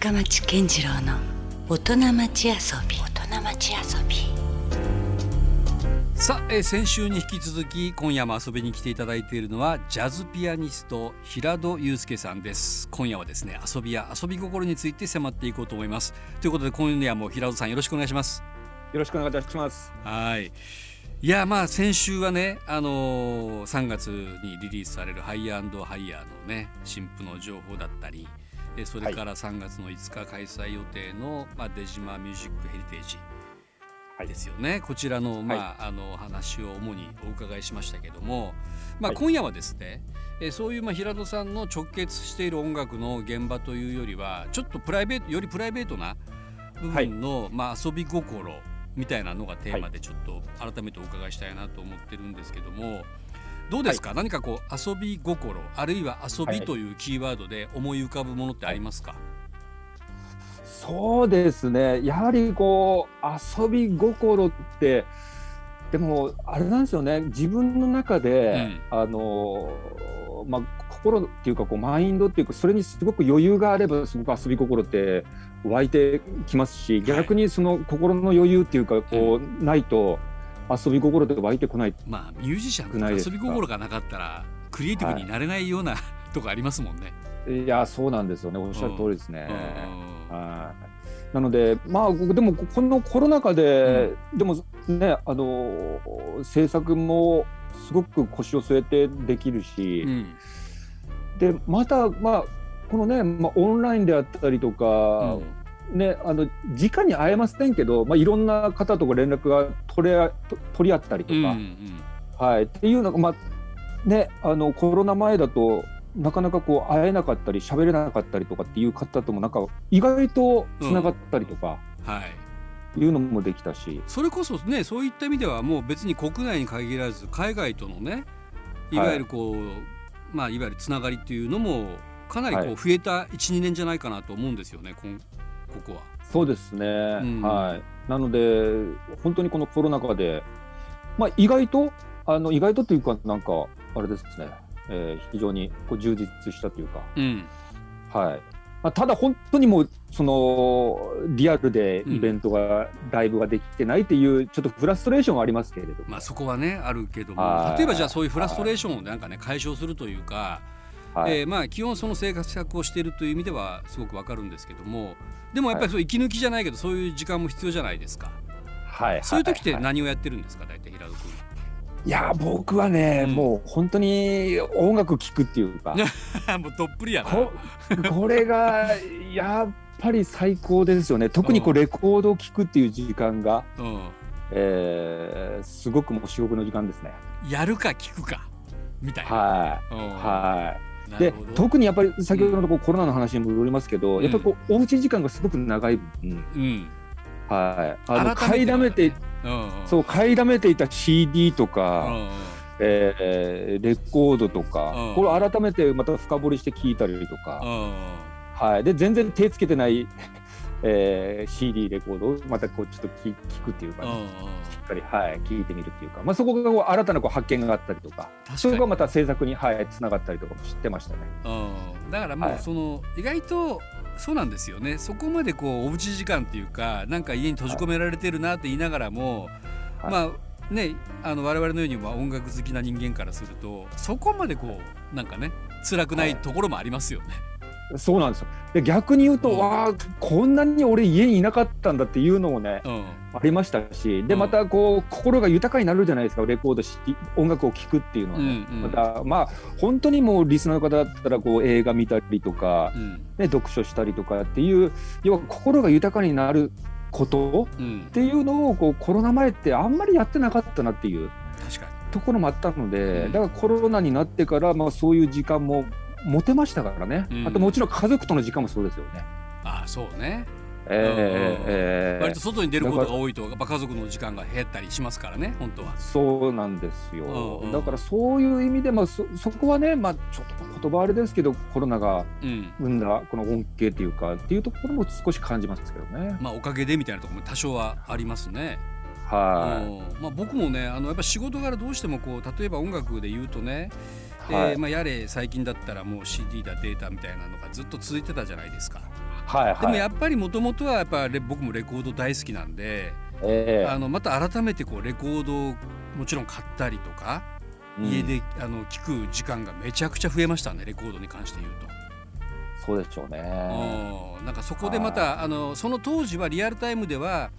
深町健次郎の大人町遊び。大人町遊び。さあ、えー先週に引き続き今夜も遊びに来ていただいているのはジャズピアニスト平戸祐介さんです。今夜はですね遊びや遊び心について迫っていこうと思います。ということで今夜も平戸さんよろしくお願いします。よろしくお願いいたします。はい。いやまあ先週はねあのー3月にリリースされるハイヤーハイヤーのね新譜の情報だったりえそれから3月の5日開催予定の、まあ、出島ミュージックヘリテージはい。ですよね、こちらの,、まあはあの話を主にお伺いしましたけども、まあ、はい。今夜はですね、えそういうまあ平戸さんの直結している音楽の現場というよりはちょっとプライベートよりプライベートな部分の、まあ、遊び心みたいなのがテーマでちょっと改めてお伺いしたいなと思ってるんですけどもどうですか、何かこう遊び心あるいは遊びというキーワードで思い浮かぶものってありますか、そうですね。やはりこう遊び心ってでもあれなんですよね。自分の中で、あのまあ心っていうかこうマインドっていうかそれにすごく余裕があればすごく遊び心って湧いてきますし、逆にその心の余裕っていうかこう、ないと遊び心って湧いてこない。まあミュージシャンとか遊び心がなかったらクリエイティブになれないような、とこありますもんね。いやそうなんですよね。おっしゃる通りですね。うんはい。なので、まあ、でも、このコロナ禍で、でもね、あの、制作もすごく腰を据えてできるし、うんで、また、まあ、このね、まあ、オンラインであったりとか、ね、あの、直に会えませんけど、まあ、いろんな方とか連絡が取れ取り合ったりとうんか、はい、っていうのが、まあ、ね、あの、コロナ前だと、なかなかこう会えなかったり喋れなかったりとかっていう方ともなんか意外とつながったりとか。はい、いうのもできたし、それこそねそういった意味ではもう別に国内に限らず海外とのねいわゆるこう、まあいわゆるつながりっていうのもかなりこうはい。増えた12年じゃないかなと思うんですよねこんここは。そうですね、ん。はい。なので本当にこのコロナ禍で、まあ、意外とあの意外とというかなんかあれですね、えー非常にこう充実したというか、うん。はい。まあ、ただ本当にもうそのリアルでイベントが、ライブができてないっていうちょっとフラストレーションはありますけれども、まあそこはねあるけども。はい。例えばじゃあそういうフラストレーションをなんかね解消するというか、はい。えーまあ基本その生活策をしているという意味ではすごくわかるんですけどもでもやっぱりそう息抜きじゃないけどそういう時間も必要じゃないですか。はい。そういう時ってはい何をやってるんですか？大体平戸君。いや僕はね、うん。もう本当に音楽聴くっていうか。もうどっぷりやな。ここれがやっぱり最高ですよね。特にこうレコードを聴くっていう時間が、うえーすごくもう至極の時間ですね。ん、やるか聞くかみたいな。はい、うん。はいで特にやっぱり先ほどのこうコロナの話に戻りますけど、うん。やっぱりこうおうち時間がすごく長い分、うん。はい、あの買いだめて、うんうん。そう買いだめていた CD とうか、んうん。えーレコードとか、うん。これ改めてまた深掘りして聞いたりとか、うん。はい、で全然手つけてない、えー CD レコードをまたこうちょっと聞聞くっていうか、うんうん。しっかり、はい、聞いてみるっていうか、まあ、そこがこう新たなこう発見があったりとか。それがまた制作に、はい、つながったりとかも知ってましたね。うん。だからもうはい。その意外とそうなんですよね。そこまでこうおうち時間っていうかなんか家に閉じ込められてるなって言いながらも、はい。まあねあの我々のようにまあ音楽好きな人間からするとそこまでこうなんかね辛くない。ところもありますよね。そうなんですよ。で逆に言うと、うん。わあこんなに俺家にいなかったんだっていうのもねうん。ありましたしでうん。またこう心が豊かになるじゃないですかレコードし音楽を聴くっていうのはね、うんうん。またまあ本当にもうリスナーの方だったらこう映画見たりとか、うん。ね、読書したりとかっていう要は心が豊かになることうん。っていうのをこうコロナ前ってあんまりやってなかったなっていうところもあったので、うん。だからコロナになってから、まあ、そういう時間も持てましたからね、うん。あともちろん家族との時間もそうですよね。にああそうね。えーえー割と外に出ることが多いとやっぱ家族の時間が減ったりしますからね本当は。そうなんですよ、うんうん。だからそういう意味で、まあ、そそこはね、まあ、ちょっと言葉あれですけどコロナがうん。生んだこの恩恵っていうかっていうところも少し感じますけどね。まあおかげでみたいなところも多少はありますね。はうん。まあ、僕もねあのやっぱ仕事柄どうしてもこう例えば音楽で言うとね、い、はい。えーまあ、やれ最近だったらもう CD だデータみたいなのがずっと続いてたじゃないですか。はいはい、でもやっぱりもともとはやっぱ僕もレコード大好きなんで、えー、あのまた改めてこうレコードをもちろん買ったりとか、うん、家であの聞く時間がめちゃくちゃ増えましたねレコードに関して言うと。そうでしょうね。なんかそこでまたあのその当時はリアルタイムでは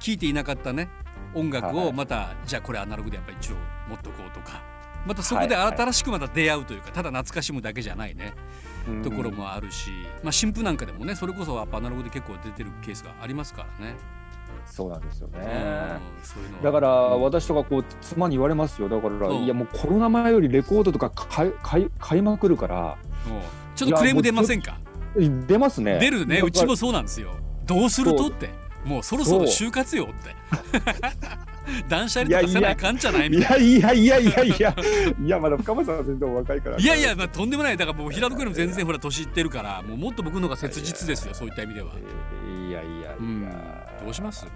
聴いていなかったね音楽をまた、じゃあこれアナログでやっぱ一応持っとこうとかまたそこで新しくまた出会うというか、ただ懐かしむだけじゃないね、ところもあるし、まあ、新譜なんかでもねそれこそやっぱアナログで結構出てるケースがありますからね。そうなんですよね。だから私とかこう妻に言われますよ。だからいやもうコロナ前よりレコードとか買い買い買いまくるから。ちょっとクレーム出ませんか？出ますね。出るね。うちもそうなんですよ。どうするとって。もうそろそろ就活よって。断捨離とかせないかんじゃないいやいやいやいやいや。いやまだ深間さん全然若いからい。やいや、まあ、とんでもない。だからもう平戸君も全然ほら年いってるからもうもっと僕の方が切実ですよそういった意味では。いやいやいや、うん、どうします？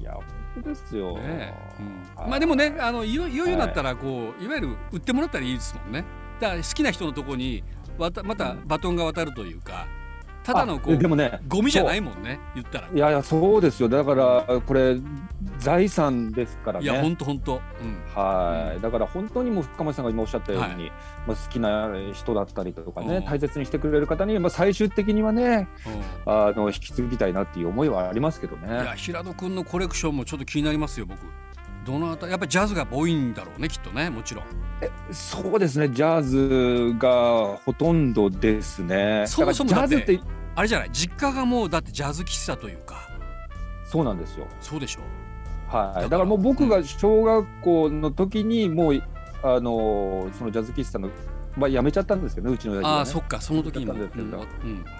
いや本当ですよ、ねうん、まあでもねあのいよい。よになったらこういわゆる売ってもらったらいいですもんね。だから好きな人のところにまたまたバトンが渡るというかただのこうでもねゴミじゃないもんね言ったら。いやいやそうですよ。だからこれ財産ですからね。いや本当本当はい、だから本当にもう深町さんが今おっしゃったように、はい、まあ、好きな人だったりとかね、大切にしてくれる方に、まあ、最終的にはね、あの引き継ぎたいなっていう思いはありますけどね。いや平戸君のコレクションもちょっと気になりますよ僕。どのあたやっぱりジャズが多いんだろうねきっとねもちろん。えそうですね。ジャズがほとんどですね。そもそもジャズってあれじゃない？実家がもうだってジャズ喫茶というか。そうなんですよ。そうでしょ？はい、だからもう僕が小学校の時にもうあのそのジャズ喫茶のまあ辞めちゃったんですけどねうちの親父は、ね、あそっかその時にも、うん、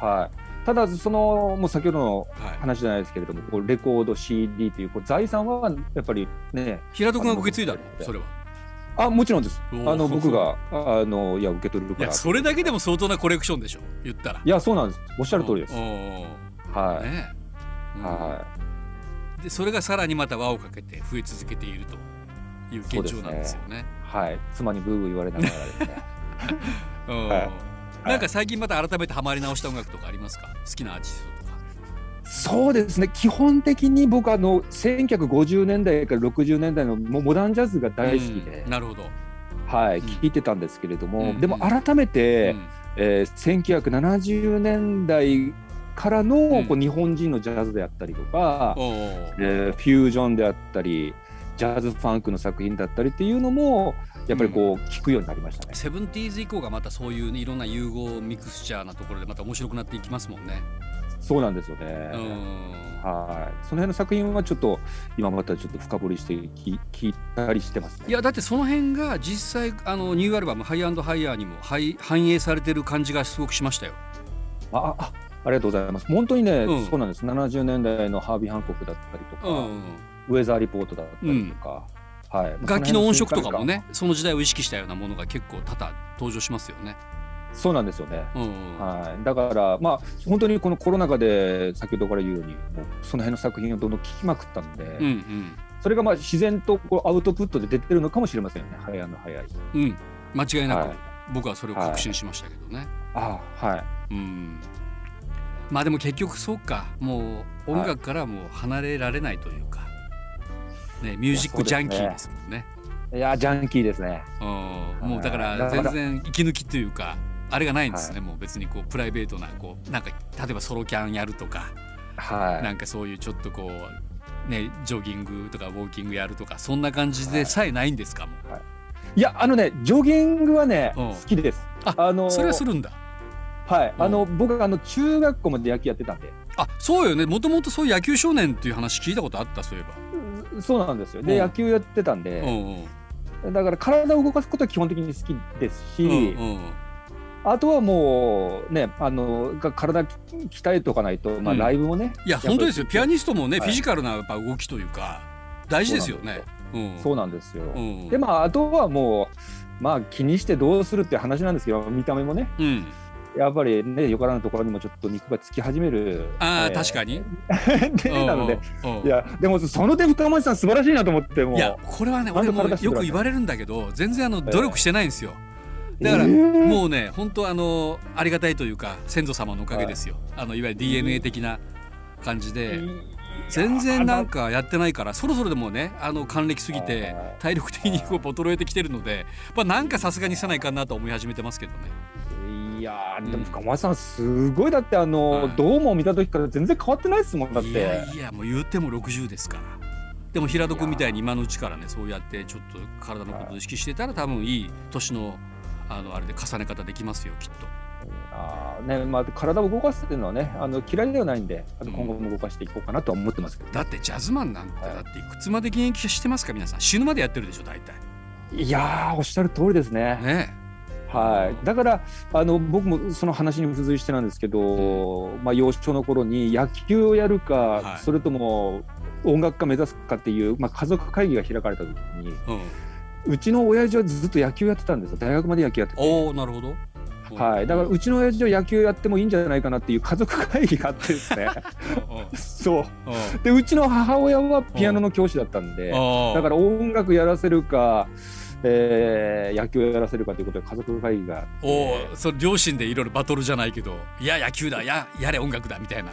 はい。ただそのもう先ほどの話じゃないですけれども、はい、こうレコード CD というこう財産はやっぱりね平戸君が受け継いだの？それはあもちろんです。あの僕があのいや受け取るから。いやそれだけでも相当なコレクションでしょ言ったら。いやそうなんです。おっしゃる通りです。はい、ねうん、はい。でそれがさらにまた輪をかけて増え続けているという現状なんですよね、ね、はい。妻にブーブー言われながらですね、はい、なんか最近また改めてハマり直した音楽とかありますか？好きなアーティストとかそうですね。基本的に僕あの1950年代から60年代のモダンジャズが大好きで、なるほど。はい、聞いてたんですけれども、うん、でも改めて、うん、えー、1970年代からのこう日本人のジャズであったりとか、うん、えー、フュージョンであったりジャズファンクの作品だったりっていうのもやっぱりこう聞くようになりましたね。セブンティーズ以降がまたそういう、ね、いろんな融合ミクスチャーなところでまた面白くなっていきますもんね。そうなんですよね。はい。その辺の作品はちょっと今またちょっと深掘りして聞いたりしてます、ね、いやだってその辺が実際あのニューアルバムハイアンドハイヤーにも反映されてる感じがすごくしましたよ。ああありがとうございます。本当にね、うん、そうなんです。70年代のハービー・ハンコックだったりとか、うん、ウェザーリポートだったりとか、うん、はい。楽器の音色とかもね、その時代を意識したようなものが結構多々登場しますよね。そうなんですよね、はい、だからまあ本当にこのコロナ禍で先ほどから言うようにもうその辺の作品をどんどん聞きまくったんで、うんうん、それがまあ自然とこうアウトプットで出てるのかもしれませんよね。早の早い、うん、間違いなく、はい、僕はそれを確信しましたけどね、はい、あはい、うん、まあでも結局そうか。もう音楽からも離れられないというか、はい、ね、ミュージックジャンキーですもんね。いやジャンキーですね。もうだから全然息抜きというかあれがないんですね、はい、もう別にこうプライベートなこうなんか例えばソロキャンやるとか、はい、なんかそういうちょっとこうねジョギングとかウォーキングやるとかそんな感じでさえないんですか、もう、はい、いやあのねジョギングはね、うん、好きです。あ、あのー、それはするんだ。はい、あの僕あの中学校まで野球やってたんで。あそうよね。もともとそういう野球少年っていう話聞いたことあったそういえば。そうなんですよ。で、野球やってたんで、うんうん、だから体を動かすことは基本的に好きですし、うんうんあとはもうね、あの体鍛えておかないと、まあ、ライブもね、うん、いや、本当ですよ、ピアニストもね、はい、フィジカルなやっぱ動きというか、大事ですよね。そうなんですよ。うん、で、まあ、あとはもう、まあ、気にしてどうするって話なんですけど、見た目もね。うんやっぱりね、よからぬところにもちょっと肉がつき始める。ああ、えー、確かに。なので、いや、でもその点、深町さん、素晴らしいなと思って、もいや、これはね、俺もよく言われるんだけど、全然あの努力してないんですよ。だから、もうね本当あのありがたいというか先祖様のおかげですよ、はい、あのいわゆる DNA 的な感じで。全然なんかやってないからそろそろでもねあの還暦すぎて体力的にこう衰えてきてるので、まあ、なんかさすがにせないかなと思い始めてますけどね。いやでも深町さんすごいだってあの、はい、ドームを見た時から全然変わってないですもんだって。いやいやもう言っても60ですから。でも平戸君みたいに今のうちからねそうやってちょっと体のことを意識してたら多分いい年のあのあれで重ね方できますよきっと。あねまあ、体を動かすっていうのはねあの嫌いではないんで今後も動かしていこうかなとは思ってますけど、うん、だってジャズマンなんて、はい、だってい。くつまで現役してますか皆さん。死ぬまでやってるでしょ大体。いやおっしゃる通りですね。ね。はい、だからあの僕もその話に付随してなんですけど、まあ、幼少の頃に野球をやるか、はい、それとも音楽家目指すかっていう、まあ、家族会議が開かれた時に、うん、うちの親父はずっと野球やってたんですよ。大学まで野球やってて。おなるほど。はい、だからうちの親父は野球やってもいいんじゃないかなっていう家族会議があってですね。そう。でうちの母親はピアノの教師だったんでだから音楽やらせるかえー、野球をやらせるかということで家族会議がおおそれ両親でいろいろバトルじゃないけどいや野球だややれ音楽だみたいな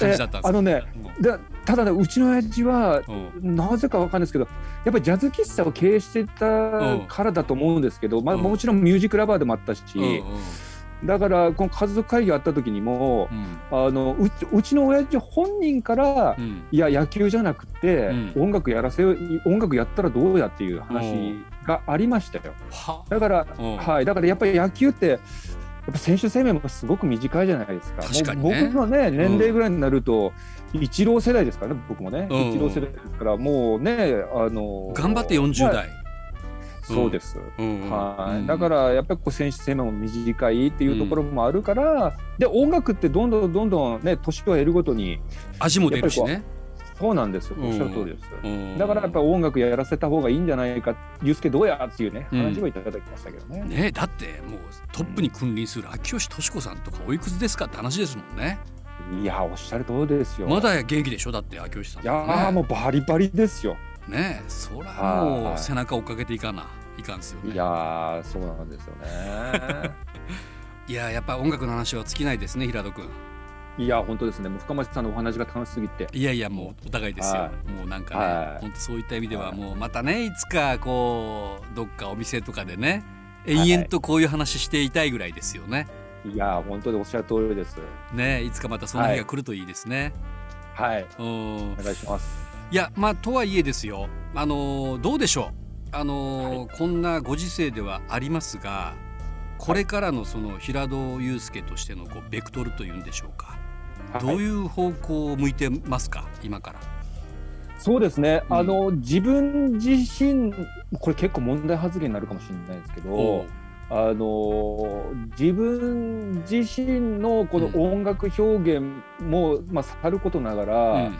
感じだったんですあのね、うん、でただねうちの親父は、なぜかわかんないですけどやっぱりジャズ喫茶を経営してたからだと思うんですけど、まあ、もちろんミュージックラバーでもあったし、だからこの家族会議があった時にも、うん、あのうちの親父本人から、うん、いや野球じゃなくて、うん、音楽やらせ音楽やったらどうやっていう話がありましたよ。だから、はい、だからやっぱり野球ってやっぱ選手生命もすごく短いじゃないですか。かね、僕のね年齢ぐらいになると、イチロー世代ですからね僕もね、イチロー世代ですからもうねあの頑張って40代。そうです、はい、だからやっぱりこう選手生命も短いっていうところもあるから、で音楽ってどんどんどんどんね年を得るごとに味も出るしねそうなんですよ。おっしゃる通りです、だからやっぱ音楽やらせた方がいいんじゃないかユースケどうやっていうね話をいただきましたけどね,、ねだってもうトップに君臨する秋吉敏子さんとかおいくつですかって話ですもんね。いやおっしゃる通りですよ。まだ元気でしょ？だって秋吉さん、ね、いやもうバリバリですよ。ねそらもう背中追っかけていかな。いかんですよね。いやそうなんですよね。いややっぱ音楽の話は尽きないですね平戸君いや本当ですね。もう深町さんのお話が楽しすぎて。いやいやもうお互いですよ、はい、もうなんかね、はい、本当そういった意味ではもうまたねいつかこうどっかお店とかでね延々とこういう話していたいぐらいですよね、いや本当におっしゃる通りです。ねいつかまたその日が来るといいですね。はい、お願いします。いやまあとはいえですよ。あのどうでしょう。あの、はい、こんなご時世ではありますがこれからのその平戸祐介としてのこうベクトルというんでしょうか、はい、どういう方向を向いてますか？今から。そうですね、うん、あの自分自身これ結構問題発言になるかもしれないですけどあの自分自身のこの音楽表現も、うん、まあ、さることながら、うん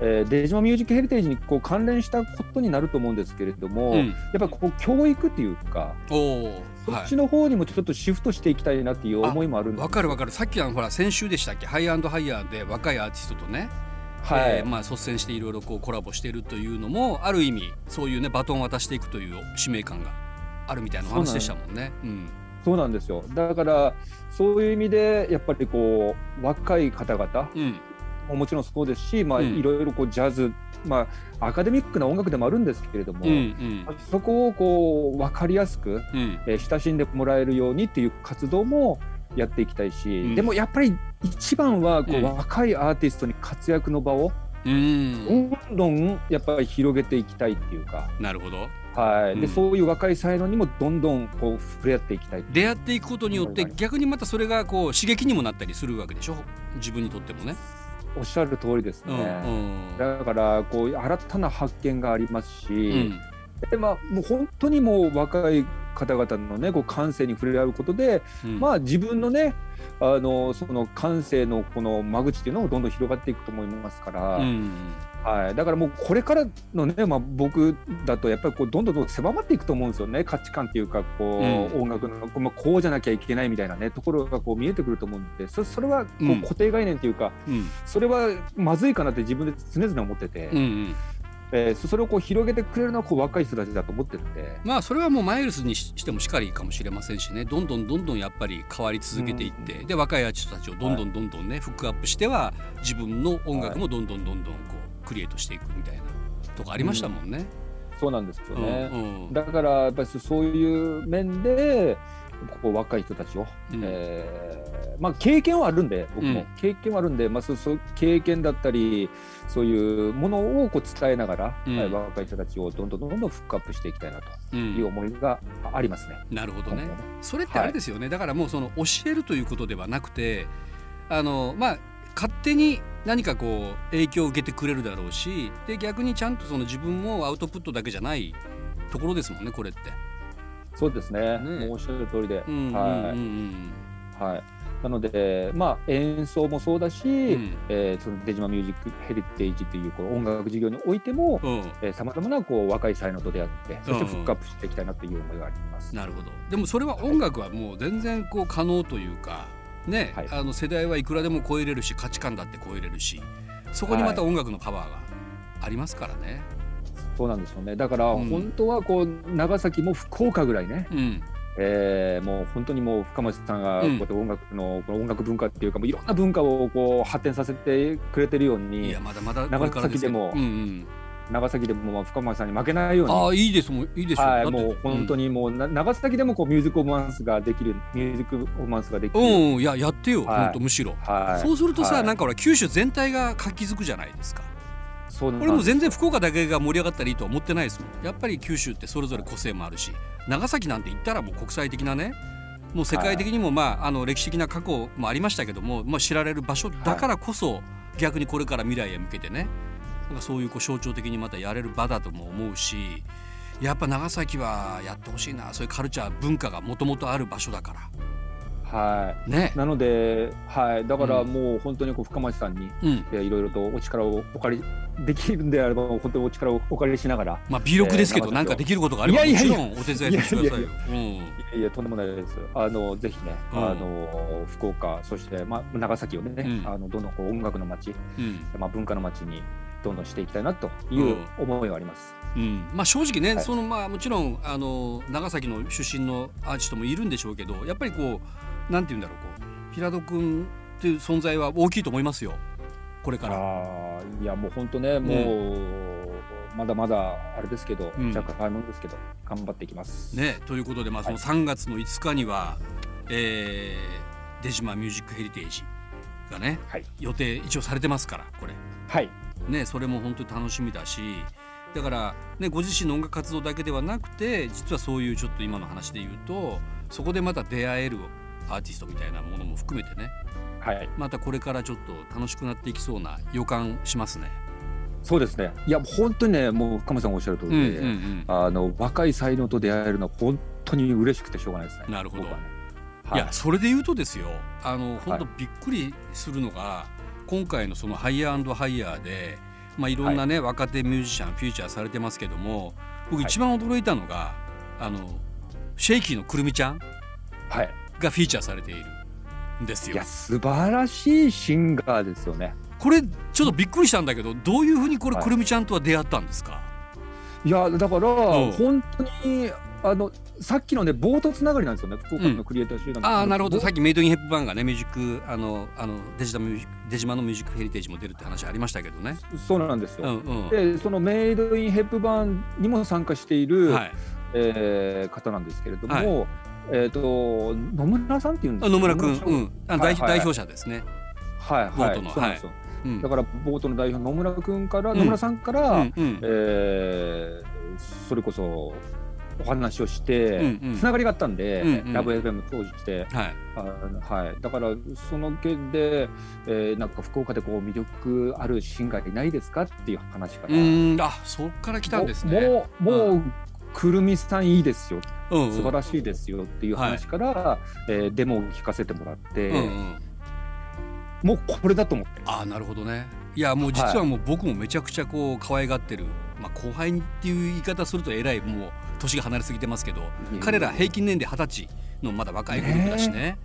えー、デジマミュージックヘリテージにこう関連したことになると思うんですけれども、うん、やっぱこう教育っていうかそっちの方にもちょっとシフトしていきたいなっていう思いもあるわかるわかる。さっきあのほら先週でしたっけ？ハイアンドハイヤーで若いアーティストとねはい、えー、まあ、率先していろいろこうコラボしているというのもある意味そういうねバトンを渡していくという使命感があるみたいな話でしたもんね。そうなんですよ。だからそういう意味でやっぱりこう若い方々、うん、ももちろんそうですし、まあ、いろいろこうジャズ、まあ、アカデミックな音楽でもあるんですけれども、うんうん、そこをこう分かりやすく、うん、えー、親しんでもらえるようにっていう活動もやっていきたいし、うん、でもやっぱり一番はこう、若いアーティストに活躍の場を、どんどんやっぱり広げていきたいっていうか。なるほど。はい、で、うん、そういう若い才能にもどんどんこう触れ合っていきたい出会っていくことによって逆にまたそれがこう刺激にもなったりするわけでしょ？自分にとってもね。おっしゃる通りですね、うんうん、だからこう新たな発見がありますし、うん、でまあ、もう本当にもう若い方々のねこう感性に触れ合うことで、うん、まあ自分のねあのその感性のこの間口っていうのもどんどん広がっていくと思いますから、うん、はい、だからもうこれからのね、まあ、僕だとやっぱりこうどんどん狭まっていくと思うんですよね。価値観っていうかこう、うん、音楽の、まあ、こうじゃなきゃいけないみたいなねところがこう見えてくると思うんでそそれはこう固定概念っていうか、うん、それはまずいかなって自分で常々思ってて。うんうんえー、それをこう広げてくれるのはこう若い人たちだと思ってるんで。まあそれはもうマイルスにしてもしかりかもしれませんしね。どんどんどんどんやっぱり変わり続けていって、うん、で若いアーティストたちをどんどんどんどんね、はい、フックアップしては自分の音楽もどんどんどんどんこうクリエイトしていくみたいなとこありましたもんね。うん、そうなんですよね、うんうん、だからやっぱりそういう面でここ若い人たちを、うん、えー、まあ、経験はあるんで僕も、うん、経験はあるんで、まあ、そうそう経験だったりそういうものをこう伝えながら、うん、はい、若い人たちをどんどんどんどんフックアップしていきたいなという思いがありますね。なるほどね。それってあれですよね、はい、だからもうその教えるということではなくてあのまあ勝手に何かこう影響を受けてくれるだろうしで逆にちゃんとその自分もアウトプットだけじゃないところですもんねこれって。そうですね。ね。おっしゃる通りで、はい、はい。なので、まあ、演奏もそうだし、うん、えー、その出島ミュージックヘリテージというこう音楽事業においてもさまざまなこう若い才能と出会ってそしてフックアップしていきたいなという思いがあります。なるほど。でもそれは音楽はもう全然こう可能というか、ね、はい、あの世代はいくらでも超えれるし価値観だって超えれるしそこにまた音楽のパワーがありますからね。はいそうなんですよね。だから本当はこう長崎も福岡ぐらいね、うん、えー、もう本当にもう深町さんがこうやって音楽のこの音楽文化っていうかもういろんな文化をこう発展させてくれてるようにいやまだまだ長崎でも、うんうん。長崎でもまあ深町さんに負けないようにああいいですもいいですはいもう本当にもう、うん、長崎でもこうミュージックオマンスができるミュージックオマンスができる。うんいややってよ、はい、本当むしろ、はい、そうするとさ、はい、なんかほら九州全体が活気づくじゃないですかそう俺も全然福岡だけが盛り上がったらいいとは思ってないですもん。やっぱり九州ってそれぞれ個性もあるし長崎なんて言ったらもう国際的なねもう世界的にもまああの歴史的な過去もありましたけども、まあ、知られる場所だからこそ逆にこれから未来へ向けてねなんかそういうこう象徴的にまたやれる場だとも思うしやっぱ長崎はやってほしいなそういうカルチャー文化がもともとある場所だから。はい、ね、なので、はい、だからもう本当にこう深町さんに、うん、いろいろとお力をお借りできるんであれば本当にお力をお借りしながらまあ微力ですけど、えー、なんかできることがあればもちろんお手伝いしてくださいよ。いやいやとんでもないです。あのぜひね、うん、あの福岡そしてまあ長崎をね、うん、あのどんどんこう音楽の街、うん、まあ文化の街にどんどんしていきたいなという思いはあります。うん、まあ正直ね、はい、そのまあもちろんあの長崎の出身のアーティストもいるんでしょうけど、やっぱりこうなんて言うんだろうこう平戸君っていう存在は大きいと思いますよ。これから。あいやもう本当ね、もうまだまだあれですけど、うん、若干買い物ですけど頑張っていきます。ねということで、まあ、その3月の5日には、はい、えー、出島ミュージックヘリテージがね、はい、予定一応されてますからこれ。はい。ね、それも本当に楽しみだしだから、ね、ご自身の音楽活動だけではなくて実はそういうちょっと今の話で言うとそこでまた出会えるアーティストみたいなものも含めてね、はい、またこれからちょっと楽しくなっていきそうな予感しますね。そうですね。いや本当にねもう深間さんがおっしゃる通りで、うんうんうん、あの若い才能と出会えるのは本当に嬉しくてしょうがないですね。なるほど。ねはい、いやそれで言うとですよあの本当びっくりするのが、はい、今回のそのハイヤーハイヤーで、まあ、いろんなね、はい、若手ミュージシャンフューチャーされてますけども僕一番驚いたのが、あのシェイキーのくるみちゃん。はいがフィーチャーされているんですよ。いや素晴らしいシンガーですよね。これちょっとびっくりしたんだけどどういうふうにこれくるみちゃんとは出会ったんですか、はい、いやだから、本当にあのさっきのねボートつながりなんですよね福岡のクリエイター集団、うん、ああなるほど。さっきメイドインヘップバーンがねミュージックあのあのデジタルミュージックデジマのミュージックヘリテージも出るって話ありましたけどね。そうなんですよ、うんうん、でそのメイドインヘップバーンにも参加している、はい、えー、方なんですけれども、はいえっ、ー、と野村さんっていうんですか。野村君、うん、あ代、はい、代表者ですね。はいはい。そうなんですよ。うん、だからボートの代表野村君から、野村さんから、うんうん、えー、それこそお話をして、うんうん、つながりがあったんで、うんうん、ラブ FM 通じて、はい、あはい、だからその件で、えー、なんか福岡でこう魅力あるシンガーいないですかっていう話から。うん。あそっから来たんですね。もうもう、くるみさんいいですよ、うんうん、素晴らしいですよっていう話から、はい、えー、デモを聞かせてもらって、うんうん、もうこれだと思ってああなるほどね。いやもう実はもう僕もめちゃくちゃこう可愛がってる、まあ、後輩っていう言い方するとえらいもう年が離れすぎてますけど、彼ら平均年齢二十歳のまだ若いグループだしね。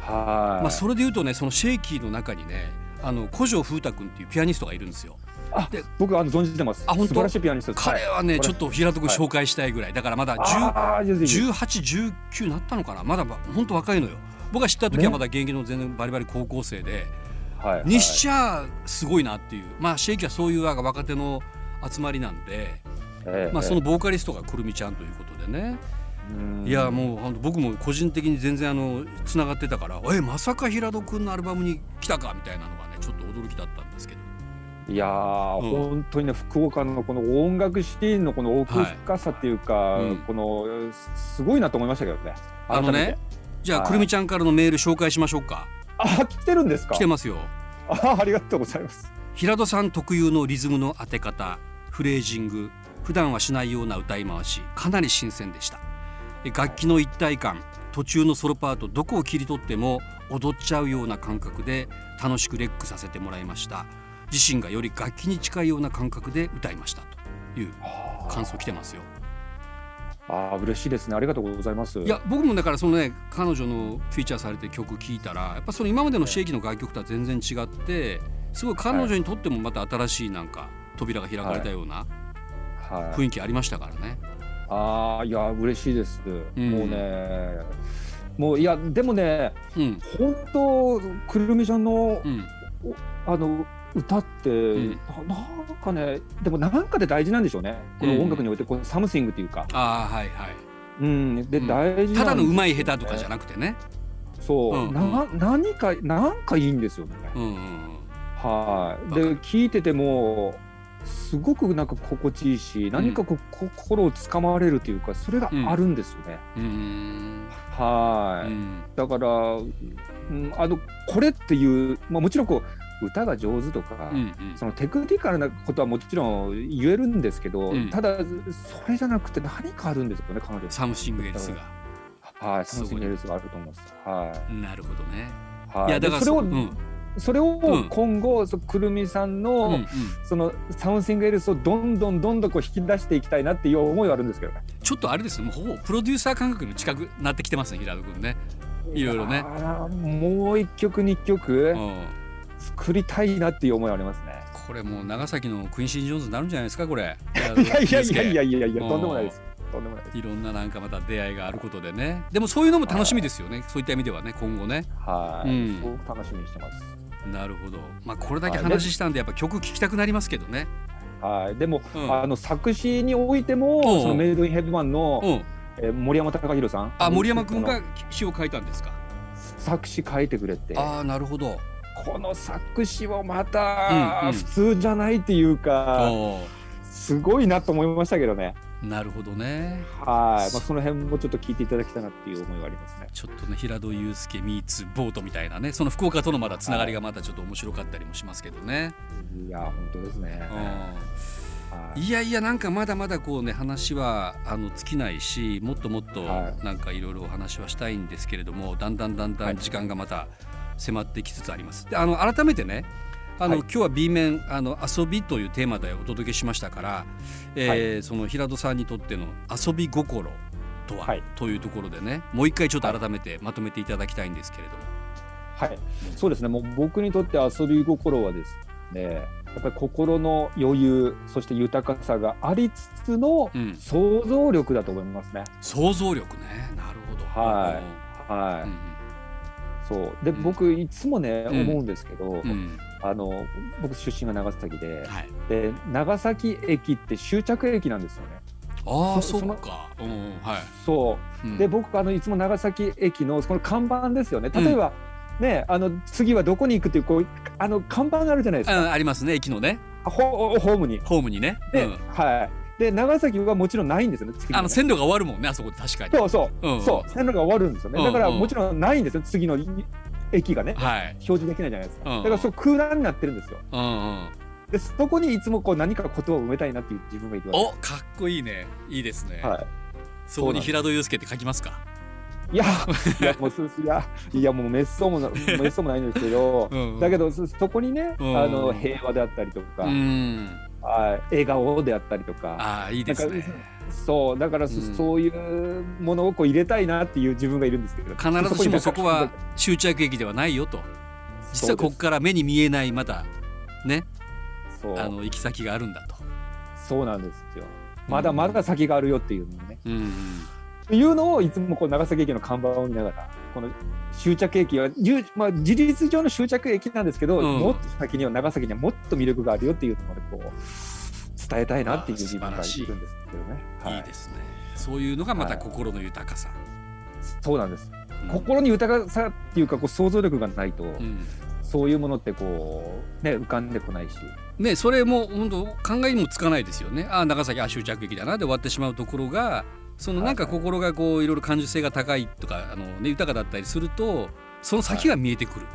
はい。まあ、それでいうとねそのシェイキーの中にねあの古城風太君っていうピアニストがいるんですよ。あ僕あの存じてます。あ本当？彼はね、はい、ちょっと平戸君紹介したいぐらい、だからまだ1819なったのかな？まだ本当若いのよ。僕が知った時はまだ現役の全然バリバリ高校生で、はい、にしちゃすごいなっていう。まあシェイキはそういう若手の集まりなんで、えー、まあ、そのボーカリストがくるみちゃんということでね。いやもう僕も個人的に全然あのつながってたからえまさか平戸君のアルバムに来たかみたいなのがねちょっと驚きだったんですけどいやー、うん、本当にね福岡のこの音楽シーンのこの奥深さっていうか、はいうん、このすごいなと思いましたけどね。あのねじゃあ、はい、くるみちゃんからのメール紹介しましょうか。あ来てるんですか？来てますよ。あありがとうございます。平戸さん特有のリズムの当て方フレージング普段はしないような歌い回しかなり新鮮でした楽器の一体感途中のソロパートどこを切り取っても踊っちゃうような感覚で楽しくレックさせてもらいました。自身がより楽器に近いような感覚で歌いました。という感想来てますよ。ああ嬉しいですね。ありがとうございます。いや僕もだからそのね彼女のフィーチャーされて曲聴いたらやっぱその今までのシェイキの楽曲とは全然違ってすごい彼女にとってもまた新しいなんか扉が開かれたような雰囲気ありましたからね。ああいや嬉しいです、うん、もうねもういやでもね、うん、本当くるみちゃんの、うん、あの歌って、うん、なんかねでもなんかで大事なんでしょうね。この音楽においてこの something っていうか、あはいはい。うん。で、大事ただのうまい下手とかじゃなくてね。そう、うん、な何かなんかいいんですよね、うんうん、はい。で聞いててもすごくなんか心地いいし、何かこう、心をつかまれるというかそれがあるんですよね。うん、はい、だから、うん、あのこれっていう、まあ、もちろんこう歌が上手とか、うんうん、そのテクニカルなことはもちろん言えるんですけど、うん、ただそれじゃなくて何かあるんですよね彼女。サムシングエルスが。はい。something else があると思います。はい。なるほどね。はい。いやだからそれを、うんそれを今後、うん、くるみさんの、うんうん、その something else をどんどんどんどんこう引き出していきたいなっていう思いはあるんですけどね。ちょっとあれですもうほぼプロデューサー感覚に近くなってきてますね平戸君ね。いろいろね。もう一曲二曲、作りたいなっていう思いはありますね。これもう長崎のクインシー・ジョーンズになるんじゃないですかこれ。いやいやいやいやいやいやいやとんでもないです。とんでもないいろんななんかまた出会いがあることでね。でもそういうのも楽しみですよね、そういった意味ではね今後ね。はい、うん、すごく楽しみにしてますなるほど。まあこれだけ話したんでやっぱ曲聴きたくなりますけどね。はい。でも、うん、あの作詞においても、そのメイドインヘブマンの、うん、えー、森山貴弘さん。あ森山君が詩を書いたんですか？作詞書いてくれて。ああなるほど。この作詞をまた普通じゃないっていうか、うんうん、すごいなと思いましたけどね。なるほどね。はい、まあ、その辺もちょっと聞いていただきたいなっていう思いがありますね。ちょっとね、平戸祐介ミーツボートみたいなね、その福岡とのまだつながりがまたちょっと面白かったりもしますけどね。はい、いや、本当ですね。うん、いやいや、なんかまだまだこうね、話はあの尽きないし、もっともっとなんかいろいろお話はしたいんですけれども、だんだんだんだん時間がまた迫ってきつつあります。で、あの改めてね。あの、はい、今日は B 面あの遊びというテーマでお届けしましたから、えー、はい、その平戸さんにとっての遊び心とは、はい、というところでねもう一回ちょっと改めてまとめていただきたいんですけれども。はい、そうですね。もう僕にとって遊び心はですねやっぱり心の余裕そして豊かさがありつつの想像力だと思いますね。うん、想像力ね。なるほど。はい、はい、うん、そう。で、うん、僕いつもね、思うんですけど、あの僕出身が長崎ではい、で長崎駅って終着駅なんですよね。ああそうか、うんはい、そう、うん、で僕あのいつも長崎駅のその看板ですよね。例えば、うん、ねあの次はどこに行くっていうこうあの看板があるじゃないですか、ありますね駅のね。ホホームに。ホームにね、で、はい。で長崎はもちろんないんですよね。あの線路が終わるもんねあそこ確かに。そうそう、うんうん、そう。線路が終わるんですよね。だからもちろんないんですよ次の駅がね、はい、表示できないじゃないですか、うん、だからそう空欄になってるんですよ、うんうん、でそこにいつもこう何か言葉を埋めたいなっていう自分がいるおかっこいいね。いいですね、はい、そこに平戸祐介って書きますか？いやいやもういや いやもうめっそうもめっそうもないんですけどうん、だけどそこにね、うん、あの平和であったりとか、うん、あ笑顔であったりとか。あいいですねそうだから、うん、そういうものをこう入れたいなっていう自分がいるんですけど。必ずしもそこは終着駅ではないよと。実はここから目に見えないまたねあの行き先があるんだと。そうなんですよ。まだまだ先があるよっていうのね、うんうん。いうのをいつもこう長崎駅の看板を見ながらこの終着駅は、まあ、事実上の終着駅なんですけど、うん。もっと先には長崎にはもっと魅力があるよっていうのをねこう伝えたいなっていう自分がい。るんですけどね。はい。いですね。そういうのがまた心の豊かさ、そうなんです、うん。心に豊かさっていうかこう想像力がないと、うん。そういうものってこうね浮かんでこないし。ね、それも本当考えにもつかないですよね。ああ長崎あ終着駅だなで終わってしまうところがそのなんか心がこういろいろ感受性が高いとかあの、ね、豊かだったりするとその先が見えてくる、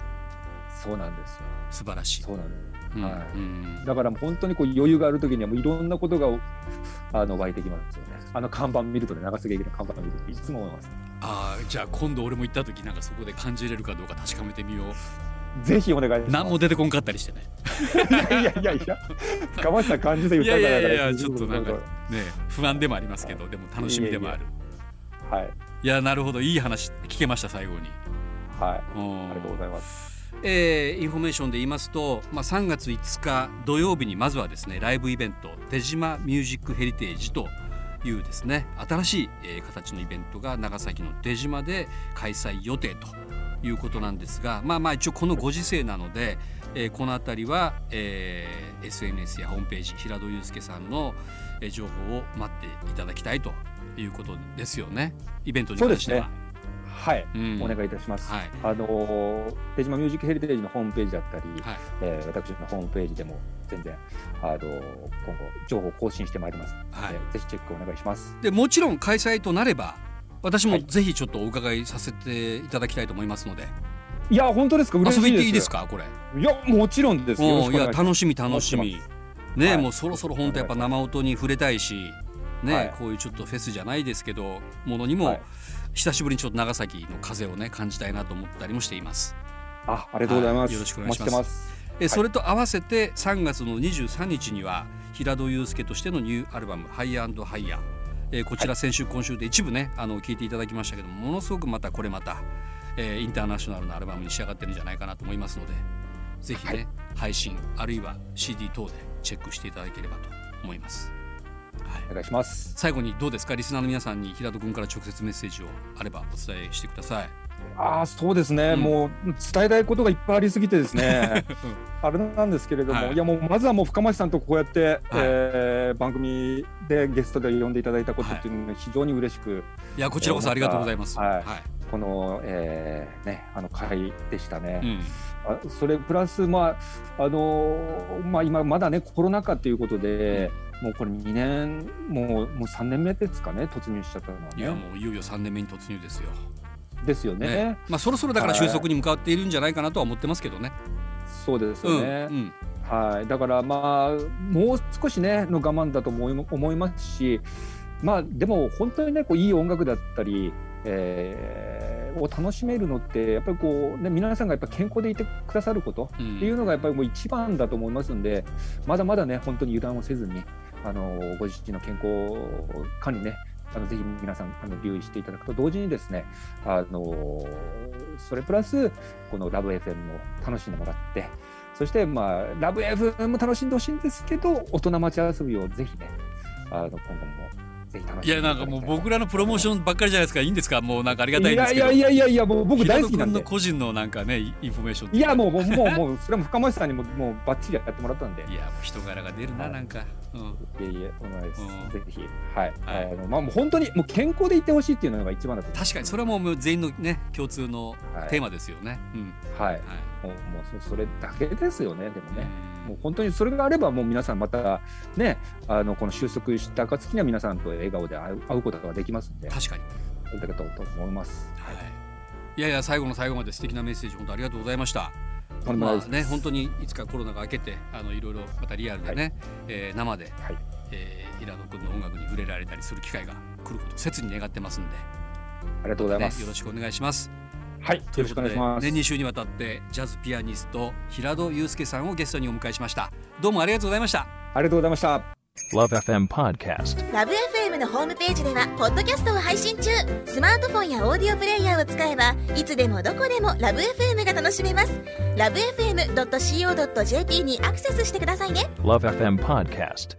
そうなんですよ。素晴らしい。そうなんです。うんはい。うん。だから本当にこう余裕がある時にはもういろんなことが あの湧いてきますよね。あの看板見るとね長崎駅の看板見るといつも思います。ああじゃあ今度俺も行った時なんかそこで感じれるかどうか確かめてみよう。ぜひお願いします。何も出てこんかったりしてね。いやいやいやいや。深町さん感じていやい豊からやいやいやちょっとなんかね不安でもありますけどでも楽しみでもある。はい。いやなるほど。いい話聞けました最後に。はい。うん。ありがとうございますえーインフォメーションで言いますと、まあ、3月5日土曜日にまずはですねライブイベント「出島ミュージックヘリテージ」というですね新しい、えー形のイベントが長崎の出島で開催予定ということなんですがまあまあ一応このご時世なので、えーこの辺りは、えー SNS やホームページ平戸祐介さんの、情報を待っていただきたいということですよねイベントに関しては。はい、うん。お願いいたします、はい。あのー出島ミュージックヘリテージのホームページだったり、はい。えー私のホームページでも全然あのー今後情報更新してまいりますので、はい。ぜひチェックお願いします。でもちろん開催となれば私もはい。ぜひちょっとお伺いさせていただきたいと思いますので、いや本当ですか？嬉しいです。遊びていいですか？これ。いやもちろんですよ。いや楽しみ楽しみ。ね、はい。もうそろそろ本当やっぱ生音に触れたいしね、はい。こういうちょっとフェスじゃないですけどものにも、はい久しぶりにちょっと長崎の風をね感じたいなと思ったりもしています。あありがとうございます、はいよろしくお願いします。お待ちしてます。えそれと合わせて3月の23日には平戸祐介としてのニューアルバム「ハイアンドハイヤー」えーこちら先週今週で一部ねあの聞いていただきましたけどもものすごくまたこれまた、えーインターナショナルなアルバムに仕上がってるんじゃないかなと思いますのでぜひね、配信あるいは CD 等でチェックしていただければと思います。はい。お願いします。最後にどうですか？リスナーの皆さんに平戸君から直接メッセージをあればお伝えしてください。ああそうですね、うん。もう伝えたいことがいっぱいありすぎてですね。あれなんですけれども、はい。い、やもうまずはもう深町さんとこうやって、えー番組でゲストで呼んでいただいたことっていうのが非常に嬉しく、いやこちらこそありがとうございます。はいはい。この、えーね、あの会でしたね。うん。あそれプラス、まああのーまあ、今まだねコロナ禍ということで、もうこれ2年もうもう3年目ですかね突入しちゃったのはいやね。もういよいよ3年目に突入ですよ。ですよねねまあ、そろそろだから収束に向かっているんじゃないかなとは思ってますけどね。そうですうんよね。うんはい、だからまあもう少しねの我慢だと思い思いますし、まあでも本当にねこういい音楽だったり、えーを楽しめるのってやっぱりこうね皆さんがやっぱ健康でいてくださることうんっていうのがやっぱりもう一番だと思いますんで、まだまだね本当に油断をせずにあのご自身の健康管理ね。あのぜひ皆さんあの留意していただくと同時にですね、あのそれプラスこのラブ FM も楽しんでもらって、そして、まあ、ラブ FM も楽しんでほしいんですけど、大人待ち遊びをぜひね、あの今後もぜひ楽しいやなんかもう僕らのプロモーションばっかりじゃないですか。いいんですか？もうなんかありがたいんですけど。いやいやいやいやもう僕大好きなんで。個人のなんかねインフォメーションいや、もう、もう、もう、それも深町さんにも、もうバッチリやってもらったんで。いやもう人柄が出るなはいなんか、うん、いえいえ、お願いです。うん。ぜひ、はい、はいあの、まあ、もう本当に、もう健康でいてほしいっていうのが一番だと。確かに。それはもう全員のね共通のはいテーマですよね。うん。はい、はい。もう、もう、そそれだけですよね、でもね。うんもう本当にそれがあれば、もう皆さんまたね、あのこの収束した暁には皆さんと笑顔で会うことができますんで、確かに、それだけとと思います。はい、いやいや最後の最後まで素敵なメッセージ本当ありがとうございました。まあね本当にいつかコロナが明けてあのいろいろまたリアルでね、えー生で、はいえー平野君の音楽に触れられたりする機会が来ることを切に願ってますんで、ありがとうございます。ねよろしくお願いします。はい、よろしくお願いします。ね、2週にわたってジャズピアニスト平戸祐介さんをゲストにお迎えしました。どうもありがとうございました。ありがとうございました。LoveFM Podcast ラブ f m のホームページではポッドキャストを配信中。スマートフォンやオーディオプレイヤーを使えばいつでもどこでもラブ f m が楽しめます。ラブ FM.co.jp にアクセスしてくださいね。LoveFM Podcast